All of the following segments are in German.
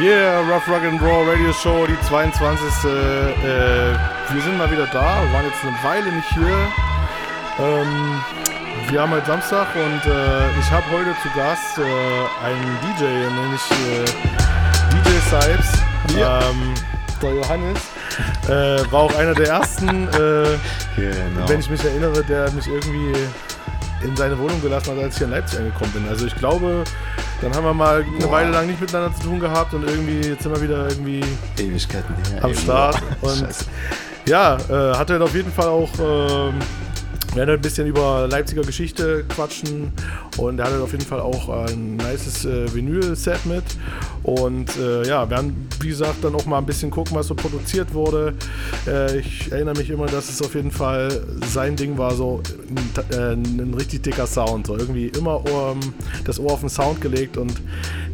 Yeah, Rough Rock and Raw Radio Show, die 22. Äh, wir sind mal wieder da. Wir waren jetzt eine Weile nicht hier. Ähm, wir haben heute Samstag und äh, ich habe heute zu Gast äh, einen DJ, nämlich äh, DJ Sipes. Ja. Ähm, der Johannes. Äh, war auch einer der ersten, äh, Genau. wenn ich mich erinnere, der mich irgendwie in seine Wohnung gelassen hat, als ich hier in Leipzig angekommen bin. Also ich glaube, dann haben wir mal eine Boah. Weile lang nicht miteinander zu tun gehabt und irgendwie, jetzt sind wir wieder irgendwie Ewigkeiten am Start. Und ja, äh, hat er auf jeden Fall auch, ähm, wir werden ein bisschen über Leipziger Geschichte quatschen und er hat auf jeden Fall auch ein nices äh, Vinyl-Set mit. Und äh, ja, wir werden, wie gesagt, dann auch mal ein bisschen gucken, was so produziert wurde. Äh, ich erinnere mich immer, dass es auf jeden Fall sein Ding war, so ein, äh, ein richtig dicker Sound. So irgendwie immer ähm, das Ohr auf den Sound gelegt und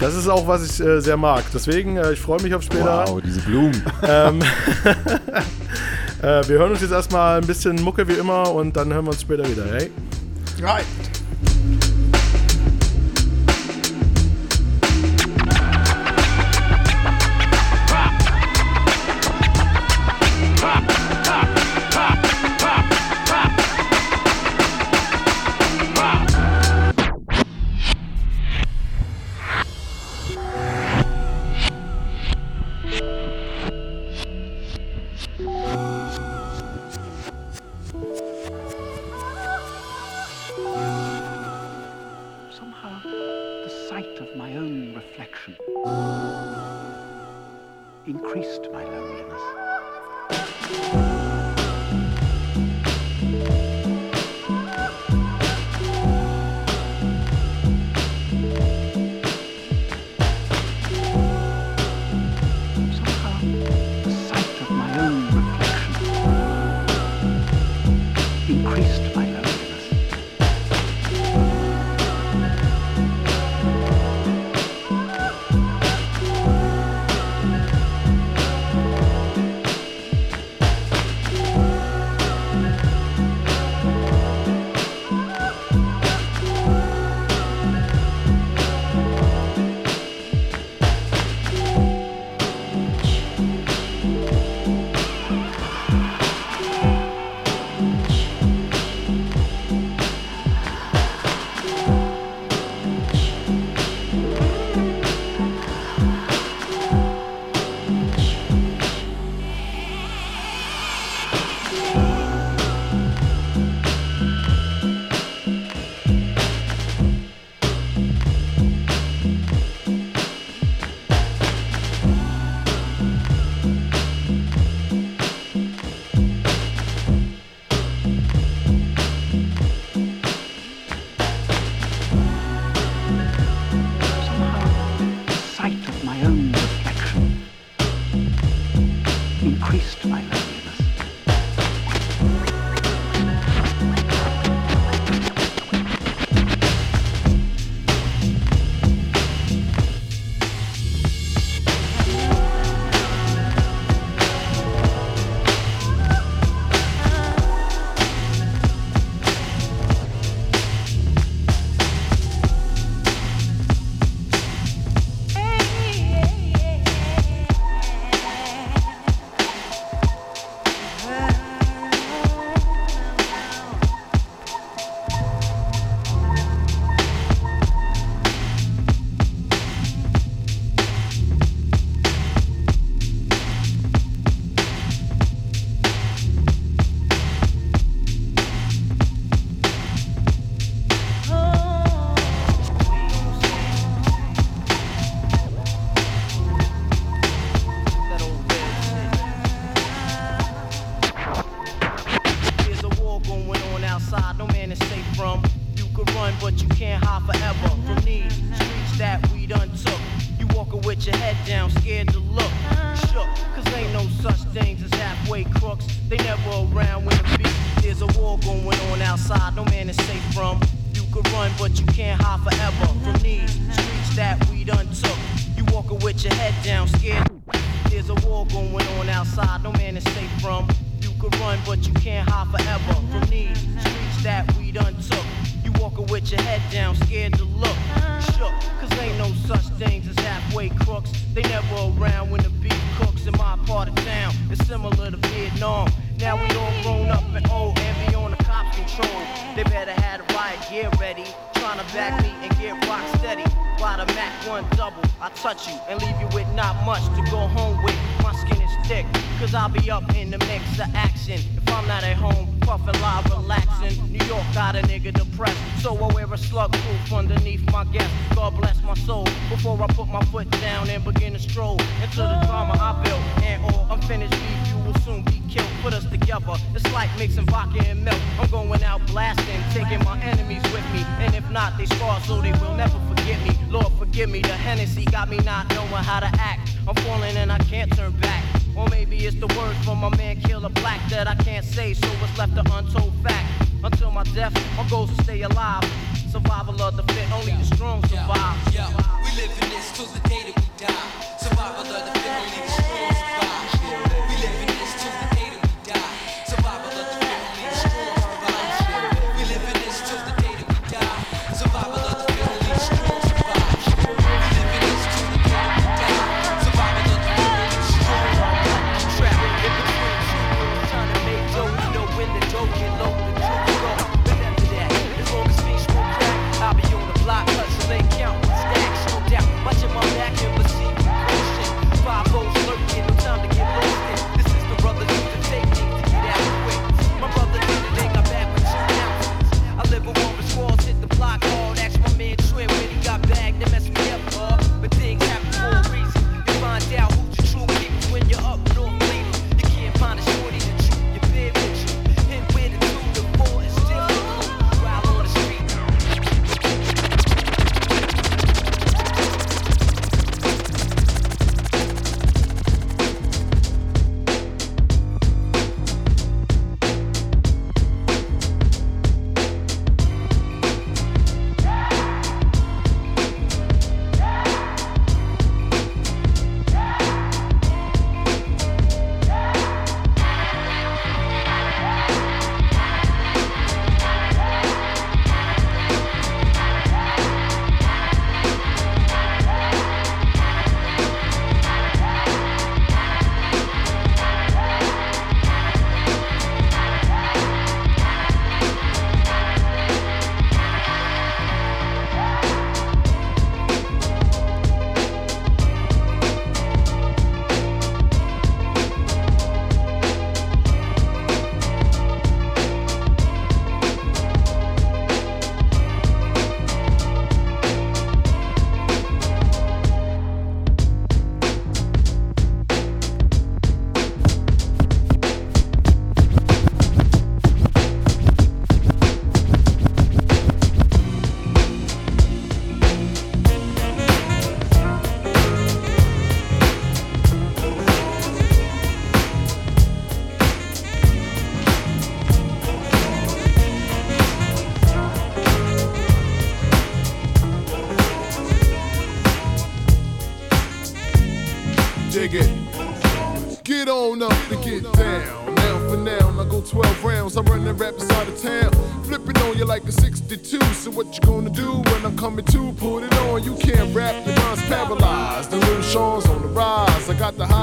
das ist auch, was ich äh, sehr mag. Deswegen, äh, ich freue mich auf später. Wow, diese Blumen. Ähm, äh, wir hören uns jetzt erstmal ein bisschen Mucke wie immer und dann hören wir uns später wieder. Hey? Right. The 1 double, I touch you and leave you with not much to go home with. My skin is thick, cause I'll be up in the mix of action. If I'm not at home, puffin' live, relaxing. New York got a nigga depressed, so I wear a slug proof underneath my guest. God bless my soul before I put my foot down and begin to stroll into the drama I built. And all unfinished beef, you will soon be killed. Put us together, it's like mixing vodka and milk. I'm going out blasting, taking my enemies with me. And if not, they scar so they will never forget me. Lord, forgive me, the Hennessy got me not knowing how to act. I'm falling and I can't turn back. Or maybe it's the words from my man Killer Black that I can't say, so it's left an untold fact. Until my death, my goals to stay alive. Survival of the fit, only the strong survive. Yo, we live in this till the day that we die. Survival of the fit, only the strong survive.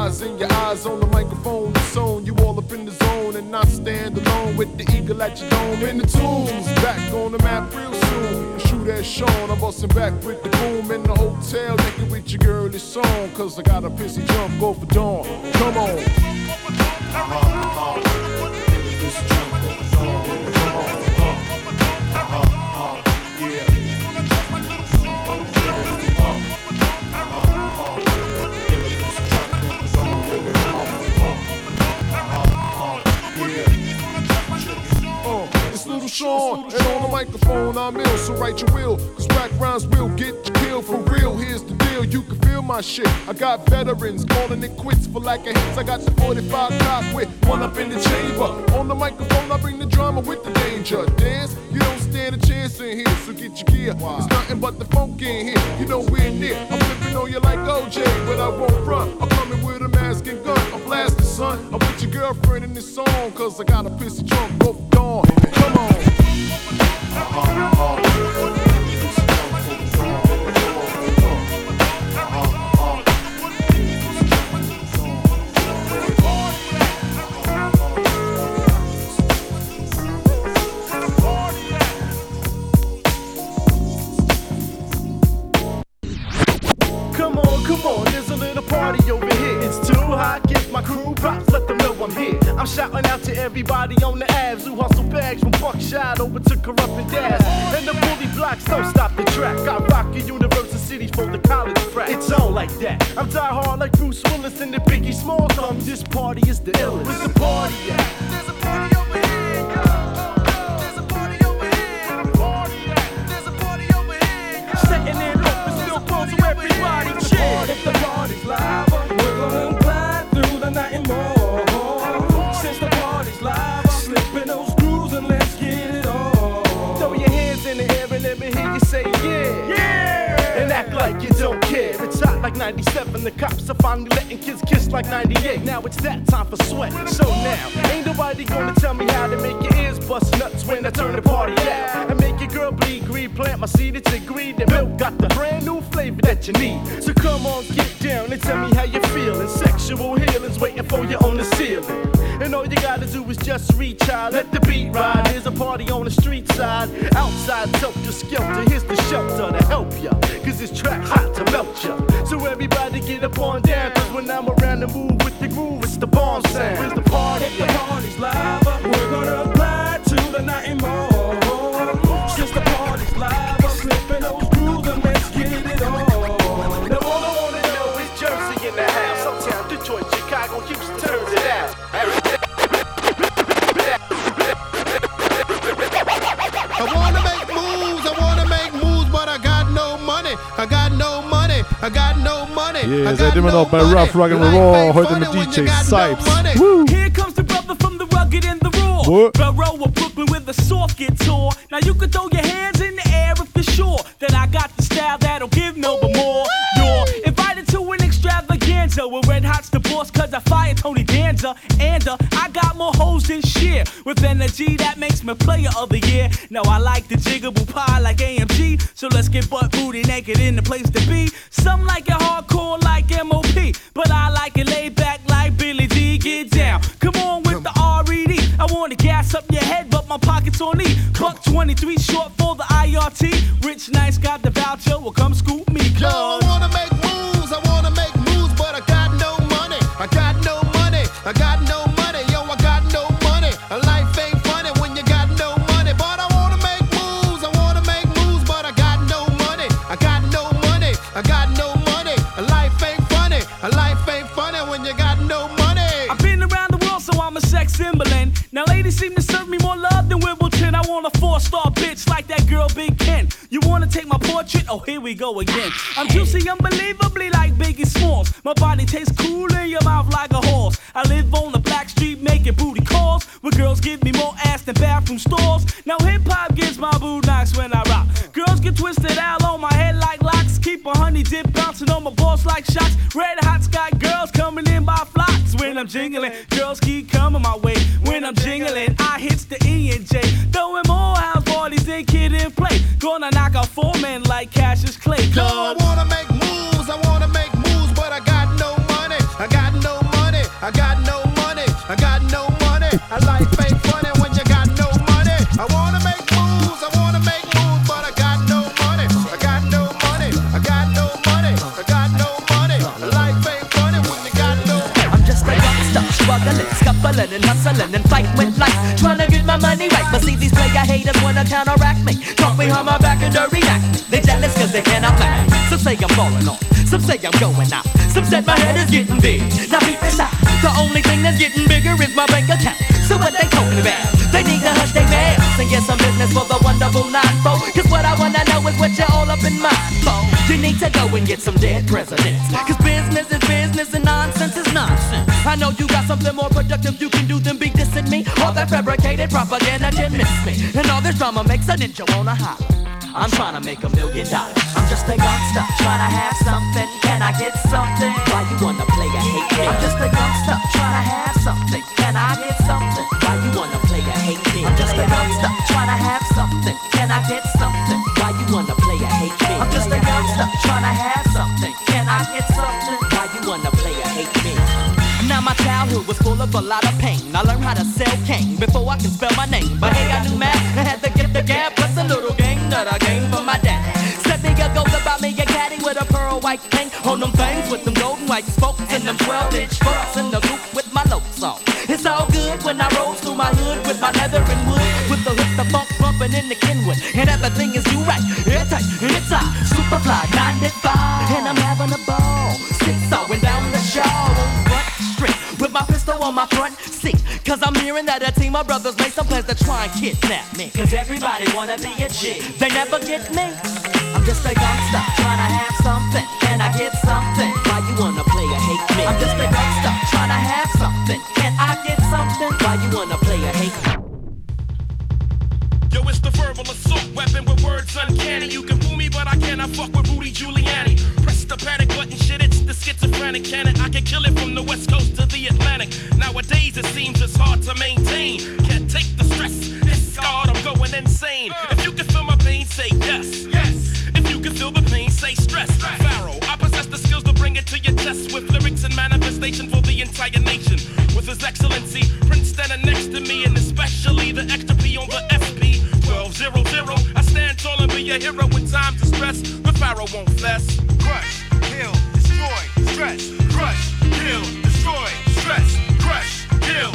Highs in your eyes on the microphone. The zone, you all up in the zone and I stand alone with the eagle at your dome. In the tunes, back on the map real soon. Shoot at Sean, I'm busting back with the boom in the hotel. Naked with your girl this song. Cause I got a pissy jump, go for dawn. Come on. Uh, it's Little Sean, and on the microphone, I'm ill, so write your will. Cause rap rhymes will get you killed for real. Here's the deal, you can feel my shit. I got veterans calling it quits for lack of hits. I got the 45 cock with one up in the chamber. On the microphone, I bring the drama with the danger. Dance, you don't stand a chance in here, so get your gear. It's nothing but the funk in here. You know we're near. I'm flipping on you like OJ, but I won't run. I'm coming with a mask and gun. I'm blasting, son. I'm with your girlfriend in this song, cause I got a pissy trunk, both dawn. Come on, come on, there's a little party over here. It's too hot. Give my crew props. Let them know I'm here. I'm shouting out to Everybody on the abs bags from Buckshot over to Corrupt and Dash. And the bully blocks don't stop the track. I rock a City for the college frat. It's all like that. I'm die hard like Bruce Willis and the Biggie Smalls. Um, this party is the illest. Where's the party at? 97. The cops are finally letting kids kiss like 98. Now it's that time for sweat. So now, ain't nobody gonna tell me how to make your ears bust nuts when I turn the party out. And make your girl bleed green. Plant my seed, it's a agreed that milk got the brand new flavor that you need. So come on, get down and tell me how you feeling. Sexual healing's waiting for you on the ceiling. And all you gotta do is just reach out, let the beat ride. Here's a party on the street side. Outside, helter skelter. Here's the shelter to help ya. Cause this track hot to melt ya. So everybody get up on down. Cause when I'm around the move with the groove, it's the bomb sound. Where's the party? If the party's live, up. we're gonna glide to the night and more. Yeah, ihr seid immer noch bei Rough Rock and Raw, heute mit DJ Sipes. Woo. Here comes the brother from the rugged and the raw. What? Borough of Brooklyn with a soft guitar. Now you can throw your hands in the air if you're sure that I got the style that'll give no but extravaganza with Red Hot's the boss cause I fired Tony Danza. And uh, I got more hoes than shit with energy that makes me player of the year. Now I like the jiggable pie like AMG. So let's get butt booty naked in the place to be. Some like it hardcore like MOP. But I like it laid back like Billy D. Get down. Come on with the RED. I wanna gas up your head, but my pockets on E. Buck 23 short for the IRT. Rich nice got the voucher. Well, come scoop me, Yo, Oh, here we go again. I'm juicy, unbelievably like Biggie Smalls. My body tastes cool in your mouth like a horse. I live on the black street making booty calls. Where girls give me more ass than bathroom stalls. Now hip hop gets my boo knocks when I rock. Girls get twisted out on my head like locks. Keep a honey dip bouncing on my balls like shots. Red hot sky girls coming in by flocks when I'm jingling. Girls keep coming my way when I'm jingling. I hits the E and J, throwing more house parties than kid and play. Gonna knock out four men like Cassius Clay. Yo, I Cause wanna make moves, I wanna make moves, but I got no money. I got no money, I got no money, I got no money. Life ain't funny when you got no money. I wanna make moves, I wanna make moves, but I got no money. I got no money, I got no money, I got no money. Life ain't funny when you got no I'm just a rockstar, struggling, scuffling and hustling and fighting with life, trying to get my money right. But see, these player haters wanna counteract me, talk behind my back and dirty act. They jealous cause they cannot laugh. Some say I'm falling off. Some say I'm going out. Some said my head is getting big. Now beat this out. The only thing that's getting bigger is my bank account. So what they talking about? They need to hush their mouths and get some business for the wonderful nine-fold. Cause what I wanna know is what you're all up in mind for. You need to go and get some dead presidents. Cause business is business and nonsense is nonsense. I know you got something more productive you can do than be dissing me. All that fabricated propaganda can miss me. And all this drama makes a ninja wanna hop. I'm trying to make a million dollars. I'm just a youngster trying to have something. Can I get something? Why you wanna play a hate me? I'm just a youngster trying to have something. Can I get something? Why you wanna play a hate me? I'm just a youngster trying to have something. Can I get something? Why you wanna me? I'm just a youngster trying to have something. Can I get something? Why you wanna play a hate me? Now my childhood was full of a lot of pain. I learned how to sell cane before I can spell my name. But hey, I knew math. I had to get the gap. Plus a little game that I gained from my dad. Said me a goes about me a caddy with a pearl white thing on them things with them golden white spokes and them 12 inch forks in the loop with my notes on. It's all good when I roll through my hood with my leather and wood with the hook, the funk bumping in the Kenwood. And everything is you right, airtight, and it's hot. Superfly 95, and I'm having a ball. Six-sawing down the shaw on front street with my pistol on my front seat. Cause I'm hearing that a team of brothers made some plans to try and kidnap me. Cause everybody wanna be a G. They never get me. I'm just a youngster trying to have something. Can I get something? Why you wanna play a hate me? I'm just a youngster trying to have something. Can I get something? Why you wanna play it's the verbal assault weapon with words uncanny. You can fool me, but I cannot fuck with Rudy Giuliani. Press the panic button, shit, it's the schizophrenic cannon. I can kill it from the west coast to the Atlantic. Nowadays, it seems it's hard to maintain. Can't take the stress, it's scarred, I'm going insane. If you can feel my pain, say yes. Yes. If you can feel the pain, say stress. Pharaoh, I possess the skills to bring it to your chest with lyrics and manifestation for the entire nation. With his excellency, Prince standing next to me, a hero when times is stress. The Pharaoh won't fess. Crush, kill, destroy, stress. Crush, kill, destroy, stress. Crush, kill,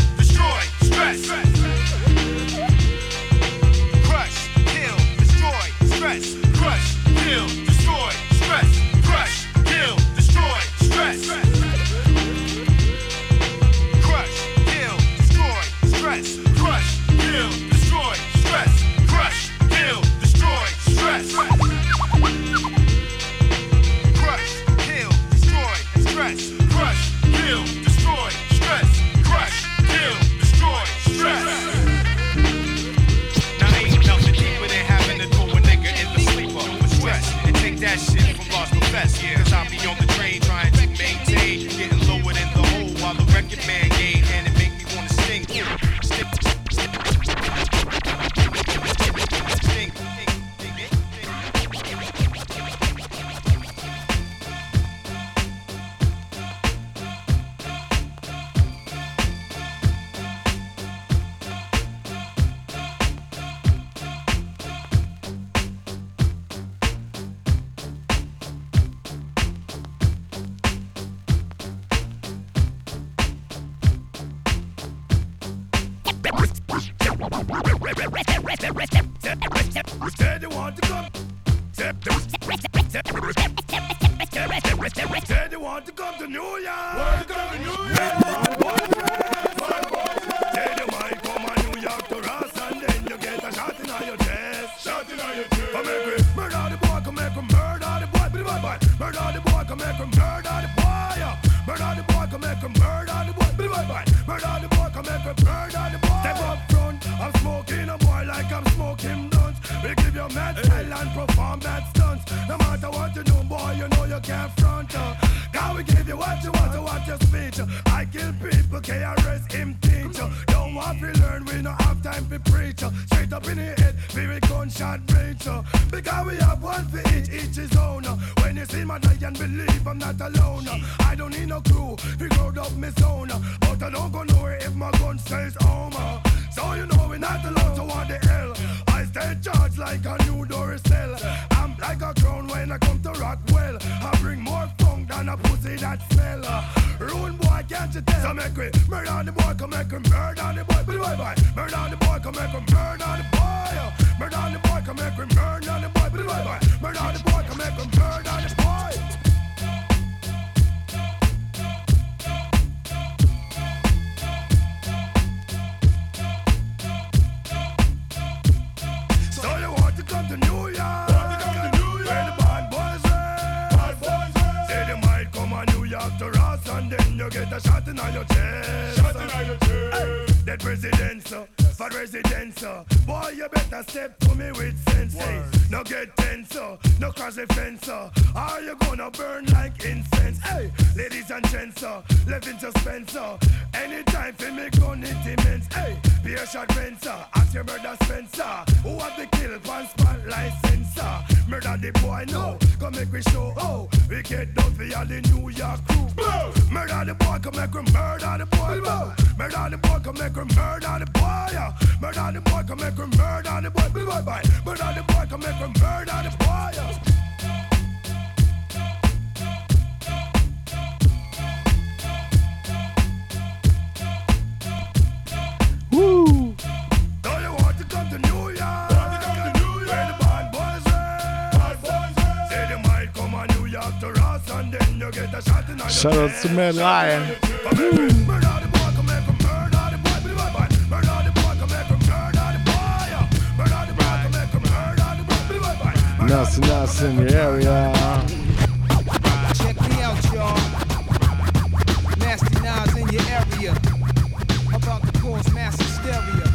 up in the head, very gunshot range. uh. Because we have one for each, each his own. When you see my and believe I'm not alone. I don't need no crew, we Murder the boy, come make we murder the boy. yeah. Murder the boy, come make we murder the boy. Bye bye. Murder the boy, come make we murder the boy. yeah. Woo! Don't you want to come to New York? Where the bad boys at? Nasty, nasty in the area. Check me out, y'all. Nasty Nas in your area. About to cause mass hysteria.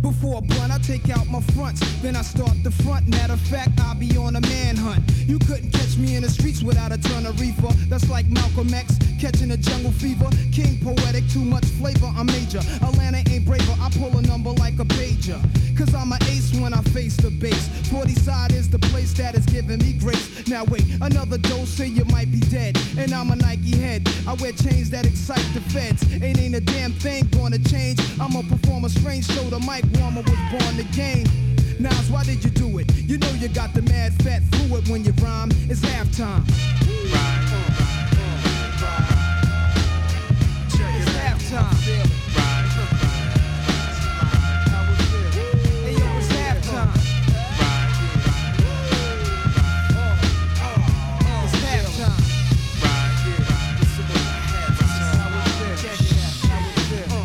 Before a blunt, I take out my fronts, then I start the front. Matter of fact, I'll be on a manhunt. You couldn't catch me in the streets without a ton of reefer. That's like Malcolm X catching a jungle fever. King poetic, too much flavor. I'm major. Atlanta ain't braver. I pull a number like a pager. Cause I'm an ace when I face the base. 40 side is the place that is giving me grace. Now wait, another dose, say you might be dead. And I'm a Nike head. I wear chains that excite the feds. Ain't ain't a damn thing gonna change. I'm a performer strange, so the mic warmer was born to game. Nas, why did you do it? You know you got the mad fat fluid when you rhyme. It's halftime. It's halftime. Hey, yo, it's halftime.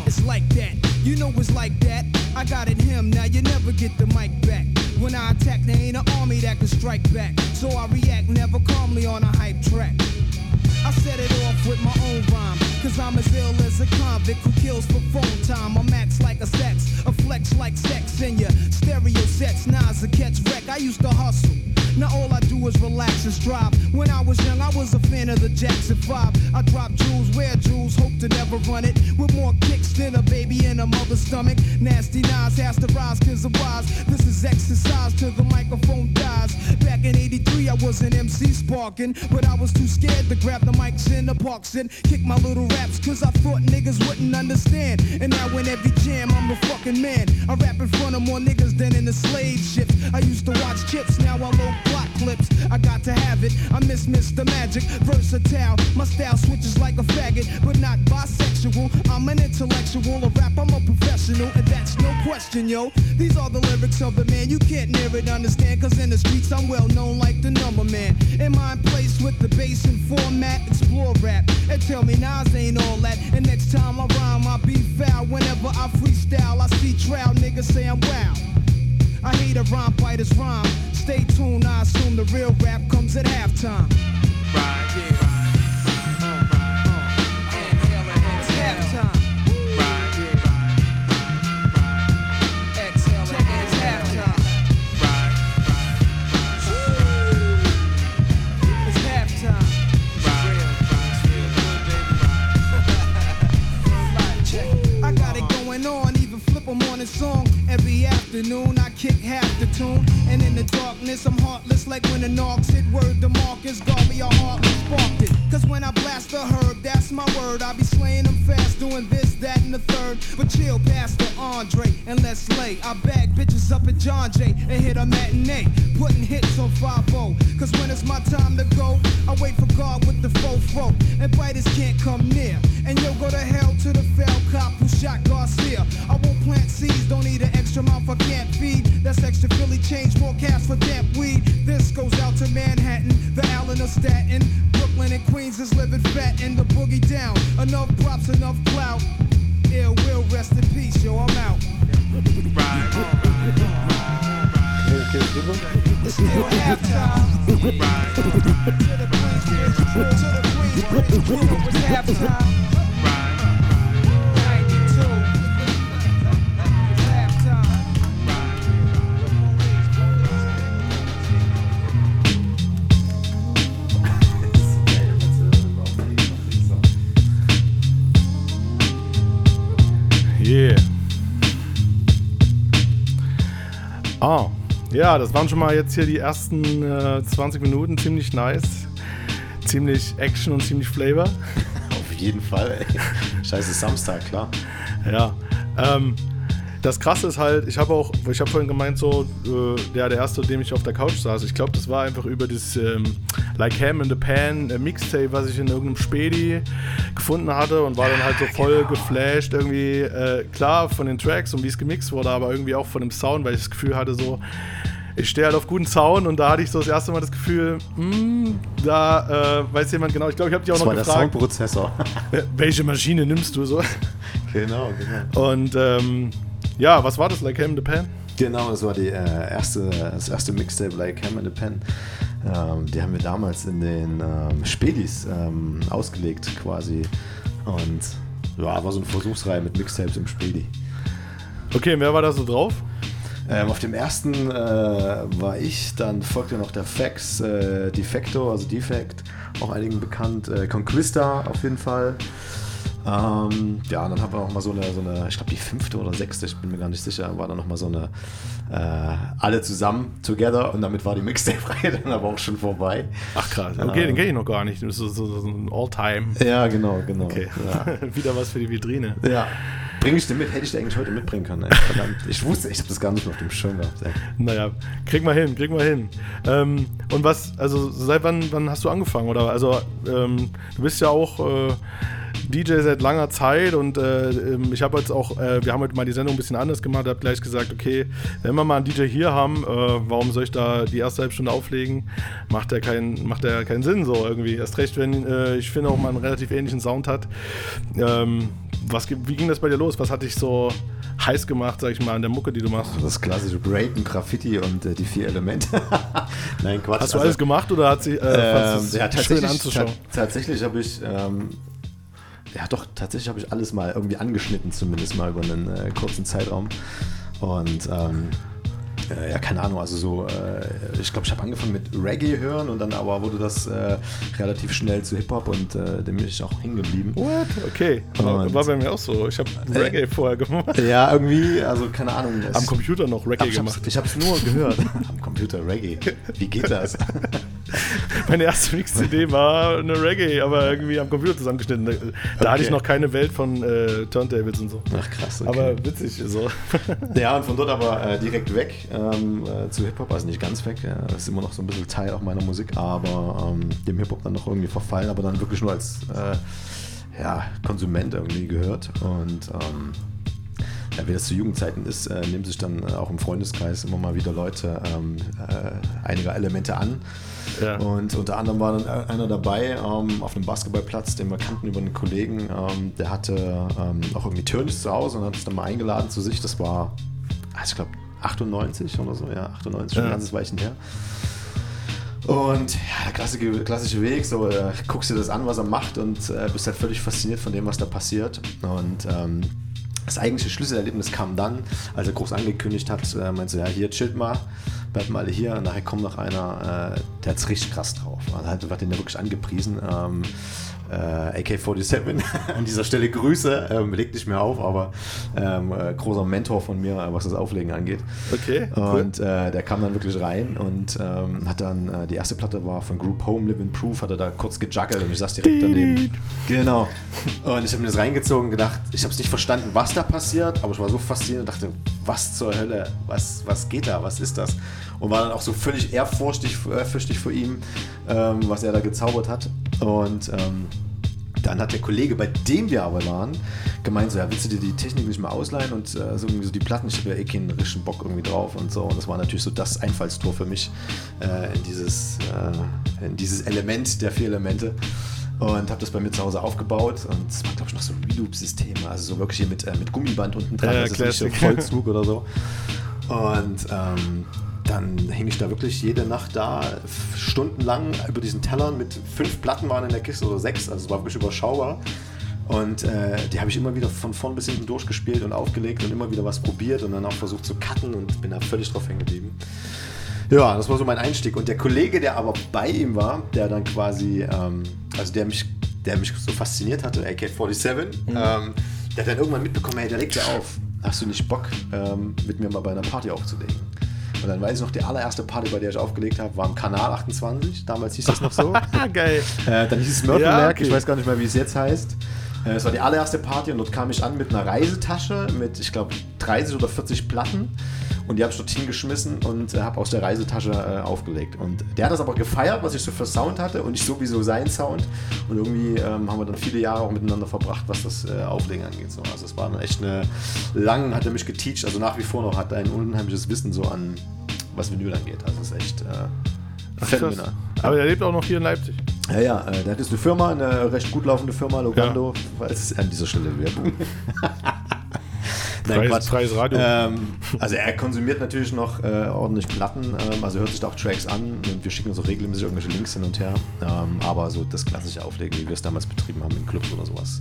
It's like that. You know it's like that. I got it him, now you never get the mic. When I attack, there ain't an army that can strike back. So I react never calmly on a hype track. I set it off with my own rhyme. Cause I'm as ill as a convict who kills for phone time. I'm max like a sex, a flex like sex in your stereo sets. Nas a catch wreck. I used to hustle. Now all I do is relax and strive. When I was young, I was a fan of the Jackson 5. I drop jewels, wear jewels, hope to never run it. With more kicks than a baby in a mother's stomach. Nasty Nas has to rise cause I'm wise. This is exercise till the microphone dies. Back in 83, I was an MC sparking. But I was too scared to grab the mics in the parks and kick my little raps cause I thought niggas wouldn't understand. And now in every jam, I'm a fucking man. I rap in front of more niggas than in the slave ships. I used to watch chips, now I load block clips. I got to have it. I miss Mr. Magic, versatile. My style switches like a faggot, but not bisexual. I'm an intellectual, a rap, I'm a professional, and that's no question, yo. These are the lyrics of the man you can't near it understand, cause in the streets I'm well known like the number man. In my place with the bass and format, explore rap, and tell me Nas ain't all that. And next time I rhyme, I'll be foul. Whenever I freestyle, I see trial niggas say I'm wow. I hate a rhyme fighter's rhyme. Stay tuned, I assume the real rap comes at halftime. Right, yeah. Afternoon I kick half the tune. And in the darkness I'm heartless like when the knocks hit word to Marcus. Got me a heartless sparked it. Cause when I blast the herb, that's my word. I be slaying them fast, doing this, that, and the third. But chill, Pastor Andre, and let's lay. I bag bitches up at John Jay and hit a matinee. Putting hits on 5 Cause when it's my time to go, I wait for God with the fofo. And biters can't come near. And yo, go to hell to the fell cop who shot Garcia. I won't plant seeds, don't need an extra mouth I can't feed. That's extra Philly change, more cash for damp weed. This goes out to Manhattan, the Allen of Staten. Brooklyn and Queens is living fat in the boogie down. Enough props, enough clout. Ill will rest in peace, yo, I'm out. It's still halftime. To the Queens, to the Queens, When it was halftime. Ah, ja, das waren schon mal jetzt hier die ersten äh, 20 Minuten. Ziemlich nice. Ziemlich Action und ziemlich Flavor. Auf jeden Fall, ey. Scheiße Samstag, klar. Ja. Ähm, das Krasse ist halt, ich habe auch, ich habe vorhin gemeint, so, äh, der, der erste, dem ich auf der Couch saß, ich glaube, das war einfach über das ähm, Like Ham in the Pan äh, Mixtape, was ich in irgendeinem Spedi gefunden hatte und war dann halt so voll geflasht, irgendwie, äh, klar, von den Tracks und wie es gemixt wurde, aber irgendwie auch von dem Sound, weil ich das Gefühl hatte, so, ich stehe halt auf guten Sound und da hatte ich so das erste Mal das Gefühl, hm, da äh, weiß jemand genau, ich glaube, ich habe dich auch Das noch war der gefragt, Soundprozessor. welche Maschine nimmst du so? genau, genau. Und ähm, ja, was war das, Like Ham in the Pan? Genau, das war die, äh, erste, das erste Mixtape, Like Ham in the Pen. Ähm, die haben wir damals in den ähm, Spedis ähm, ausgelegt quasi. Und ja, war so eine Versuchsreihe mit Mixtapes im Spedi. Okay, und wer war da so drauf? Ähm, auf dem ersten äh, war ich, dann folgte noch der Fax, äh, Defecto, also Defect, auch einigen bekannt, äh, Conquista auf jeden Fall. Ähm, ja, dann haben wir noch mal so eine, so eine ich glaube die fünfte oder sechste, ich bin mir gar nicht sicher, war dann noch mal so eine äh, alle zusammen, together und damit war die Mixtape-Reihe dann aber auch schon vorbei. Ach krass, okay, den Ähm, kenne ich noch gar nicht. Das ist so, so, so ein All-Time. Ja, genau, genau. Okay, Ja. wieder was für die Vitrine. Ja. Bringe ich den mit? Hätte ich den eigentlich heute mitbringen können. Ey. Verdammt. Ich wusste, ich habe das gar nicht mehr auf dem Schirm gehabt. Ey. Naja, krieg mal hin, krieg mal hin. Ähm, und was, also seit wann, wann hast du angefangen? Oder also ähm, du bist ja auch äh, DJ seit langer Zeit und äh, ähm, ich habe jetzt auch, äh, wir haben heute mal die Sendung ein bisschen anders gemacht, habe gleich gesagt, okay, wenn wir mal einen DJ hier haben, äh, warum soll ich da die erste halbe Stunde auflegen? Macht ja keinen, macht ja keinen Sinn so irgendwie. Erst recht, wenn äh, ich finde auch mal einen relativ ähnlichen Sound hat. Ähm, was, wie ging das bei dir los? Was hat dich so heiß gemacht, sag ich mal, an der Mucke, die du machst? Das klassische Breaken, Graffiti und äh, die vier Elemente. Nein, Quatsch. Hast du alles gemacht oder hat sie, äh, ähm, ja, schön tatsächlich, anzuschauen? ta- tatsächlich habe ich, ähm, ja doch, tatsächlich habe ich alles mal irgendwie angeschnitten, zumindest mal über einen äh, kurzen Zeitraum. Und ähm, äh, ja, keine Ahnung, also so, äh, ich glaube, ich habe angefangen mit Reggae hören und dann aber wurde das äh, relativ schnell zu Hip-Hop und äh, dem bin ich auch hängen geblieben. What? Okay, war, war bei mir auch so. Ich habe Reggae vorher gemacht. Ja, irgendwie, also keine Ahnung. Am Computer noch Reggae ich gemacht. Ich habe es nur gehört. Am Computer Reggae. Wie geht das? Meine erste Mix-CD war eine Reggae, aber irgendwie am Computer zusammengeschnitten. Da, da hatte ich Okay. noch keine Welt von äh, Turntables und so. Ach krass, okay. Aber witzig so. Ja, und von dort aber äh, direkt weg ähm, äh, zu Hip-Hop, also nicht ganz weg, äh, das ist immer noch so ein bisschen Teil auch meiner Musik, aber ähm, dem Hip-Hop dann noch irgendwie verfallen, aber dann wirklich nur als äh, ja, Konsument irgendwie gehört. Und ähm, ja, wie das zu Jugendzeiten ist, äh, nehmen sich dann äh, auch im Freundeskreis immer mal wieder Leute ähm, äh, einiger Elemente an. Ja. Und unter anderem war dann einer dabei ähm, auf einem Basketballplatz, den wir kannten über einen Kollegen. Ähm, der hatte ähm, auch irgendwie Turnis zu Hause und hat uns dann mal eingeladen zu sich. Das war, ah, ich glaube, 98 oder so, ja, 98, schon Ja. ein ganzes Weilchen her. Und ja, der klassische, klassische Weg, so äh, guckst dir das an, was er macht und äh, bist halt völlig fasziniert von dem, was da passiert. Und ähm, das eigentliche Schlüsselerlebnis kam dann, als er groß angekündigt hat, äh, meinte so, ja, hier chillt mal, bleibt mal alle hier und nachher kommt noch einer, äh, der hat's richtig krass drauf. Also halt, hat den ja wirklich angepriesen. Ähm, äh, AK-47, an dieser Stelle Grüße, ähm, legt nicht mehr auf, aber ähm, äh, großer Mentor von mir, äh, was das Auflegen angeht. Okay, cool. Und äh, der kam dann wirklich rein und ähm, hat dann, äh, die erste Platte war von Group Home, Live in Proof, hat er da kurz gejuggelt und ich saß direkt daneben. Genau. Und ich habe mir das reingezogen und gedacht, ich habe es nicht verstanden, was da passiert, aber ich war so fasziniert und dachte, was zur Hölle, was, was geht da, was ist das? Und war dann auch so völlig ehrfurchtig, ehrfürchtig vor ihm, ähm, was er da gezaubert hat. Und ähm, dann hat der Kollege, bei dem wir aber waren, gemeint, so, ja, willst du dir die Technik nicht mal ausleihen und äh, so irgendwie so die Platten, ich habe ja eh keinen richtigen Bock irgendwie drauf und so. Und das war natürlich so das Einfallstor für mich äh, in, dieses, äh, in dieses Element der vier Elemente. Und habe das bei mir zu Hause aufgebaut und es war, glaube ich, noch so ein Reloop-System, also so wirklich hier mit, äh, mit Gummiband unten dran, Ja, das ist nicht so. Vollzug oder so. Und ähm, dann hing ich da wirklich jede Nacht da, stundenlang über diesen Tellern mit fünf Platten waren in der Kiste oder sechs, also es war wirklich überschaubar. Und äh, die habe ich immer wieder von vorn bis hinten durchgespielt und aufgelegt und immer wieder was probiert und dann auch versucht zu cutten und bin da völlig drauf hängen geblieben. Ja, das war so mein Einstieg. Und der Kollege, der aber bei ihm war, der dann quasi, ähm, also der mich, der mich so fasziniert hatte, AK-47, ähm, der hat dann irgendwann mitbekommen, hey, der legt ja auf. Hast du nicht Bock, ähm, mit mir mal bei einer Party aufzulegen? Und dann weiß ich noch, die allererste Party, bei der ich aufgelegt habe, war im Kanal 28. Damals hieß das noch so. Geil. Äh, dann hieß es Mörtelberg, Ja, okay. ich weiß gar nicht mehr, wie es jetzt heißt. Äh, Es war die allererste Party und dort kam ich an mit einer Reisetasche mit, ich glaube, 30 oder 40 Platten. Und die habe ich dort hingeschmissen und äh, habe aus der Reisetasche äh, aufgelegt. Und der hat das aber gefeiert, was ich so für Sound hatte und ich sowieso sein Sound. Und irgendwie ähm, haben wir dann viele Jahre auch miteinander verbracht, was das äh, Auflegen angeht. So. Also es war dann echt eine lang, hat er mich geteacht, also nach wie vor noch hat er ein unheimliches Wissen so an, was Vinyl angeht. Also es ist echt äh, phänomenal. Aber der lebt auch noch hier in Leipzig. Ja, ja, äh, der hat jetzt eine Firma, eine recht gut laufende Firma, Logando. Falls an dieser Stelle Werbung. Freies- Quatsch. freies Radio. Ähm, also er konsumiert natürlich noch äh, ordentlich Platten, ähm, also hört sich da auch Tracks an und wir schicken uns auch regelmäßig irgendwelche Links hin und her. Ähm, aber so das klassische Auflegen, wie wir es damals betrieben haben in Clubs oder sowas.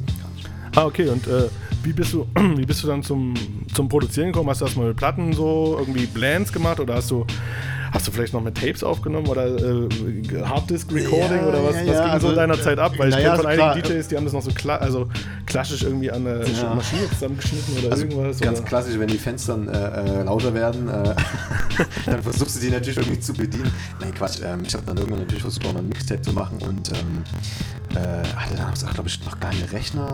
Ah, okay. Und äh, wie, bist du, wie bist du dann zum, zum Produzieren gekommen? Hast du erstmal Platten so irgendwie Blends gemacht oder hast du, hast du vielleicht noch mit Tapes aufgenommen oder äh, Harddisk Recording Ja, oder was, ja, was ja, ging so also, in deiner Zeit ab? Weil ich kenne von einigen klar, DJs, die haben das noch so kla also klassisch irgendwie an der Ja. Maschine zusammengeschnitten oder Also irgendwas. ganz oder? klassisch, wenn die dann äh, äh, lauter werden, äh, dann versuchst du die natürlich irgendwie zu bedienen. Nein, Quatsch. Ähm, ich habe dann irgendwann natürlich versucht, auch mal ein Mixtape zu machen und ähm, äh, hatte dann, glaube ich, noch keine Rechner.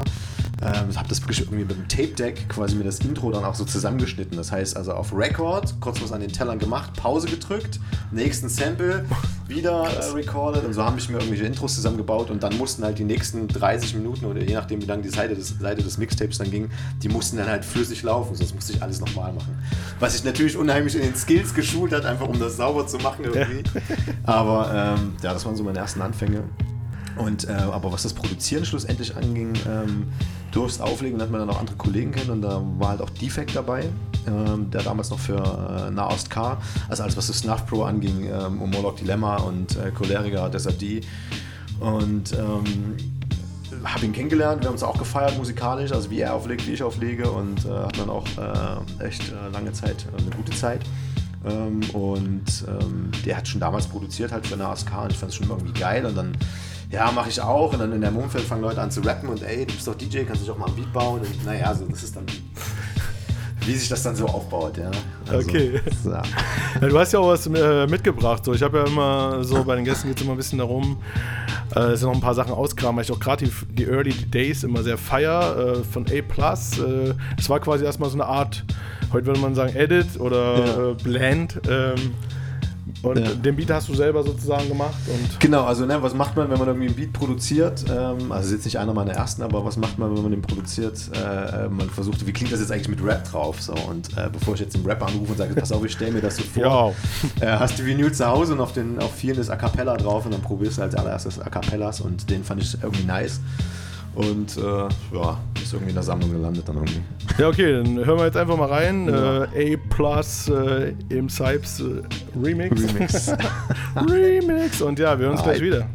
Ähm, habe das wirklich irgendwie mit dem Tape-Deck quasi mir das Intro dann auch so zusammengeschnitten. Das heißt also auf Record, kurz was an den Tellern gemacht, Pause gedrückt, nächsten Sample, wieder äh, recorded und so habe ich mir irgendwelche Intros zusammengebaut und dann mussten halt die nächsten 30 Minuten oder je nachdem wie lang die Seite des, Seite des Mixtapes dann ging, die mussten dann halt flüssig laufen, sonst musste ich alles nochmal machen. Was sich natürlich unheimlich in den Skills geschult hat, einfach um das sauber zu machen irgendwie. Aber ähm, ja, das waren so meine ersten Anfänge. Und, äh, aber was das Produzieren schlussendlich anging, ähm, durchs Auflegen lernt man dann auch andere Kollegen kennen und da war halt auch Defect dabei, ähm, der damals noch für äh, Nahost K, also alles was das Snuff Pro anging, ähm, um Moloch Dilemma und äh, Cholerica, Desert D. Und ähm, habe ihn kennengelernt, wir haben uns auch gefeiert musikalisch, also wie er auflegt, wie ich auflege und äh, hatten dann auch äh, echt äh, lange Zeit, äh, eine gute Zeit. Ähm, und ähm, der hat schon damals produziert halt für eine ASK und ich fand es schon irgendwie geil und dann, ja, mache ich auch und dann in der Umfeld fangen Leute an zu rappen und ey, du bist doch DJ, kannst du dich auch mal ein Beat bauen und naja, also das ist dann, wie sich das dann so aufbaut, ja. Also, Okay. So. Ja, du hast ja auch was äh, mitgebracht. So, ich habe ja immer so bei den Gästen geht es immer ein bisschen darum, äh, es sind noch ein paar Sachen auskramen, weil ich auch gerade die, die Early Days immer sehr feier äh, von A. Äh, das war quasi erstmal so eine Art, heute würde man sagen, Edit oder Ja. äh, Blend. Ähm, und Ja. den Beat hast du selber sozusagen gemacht. Und Genau, also ne, was macht man, wenn man irgendwie einen Beat produziert? Ähm, also ist jetzt nicht einer meiner ersten, aber was macht man, wenn man den produziert? Äh, äh, man versucht, wie klingt das jetzt eigentlich mit Rap drauf? So, und äh, bevor ich jetzt einen Rapper anrufe und sage, pass auf, ich stelle mir das so vor, äh, hast du Vinyl zu Hause und auf, den, auf vielen ist A Cappella drauf und dann probierst du als allererstes A Cappellas und den fand ich irgendwie nice. Und äh, ja, ist irgendwie in der Sammlung gelandet dann irgendwie. ja, okay, dann hören wir jetzt einfach mal rein. Ja. Äh, A Plus äh, im Sipes äh, Remix. Remix. Remix. Und ja, wir hören uns gleich wieder.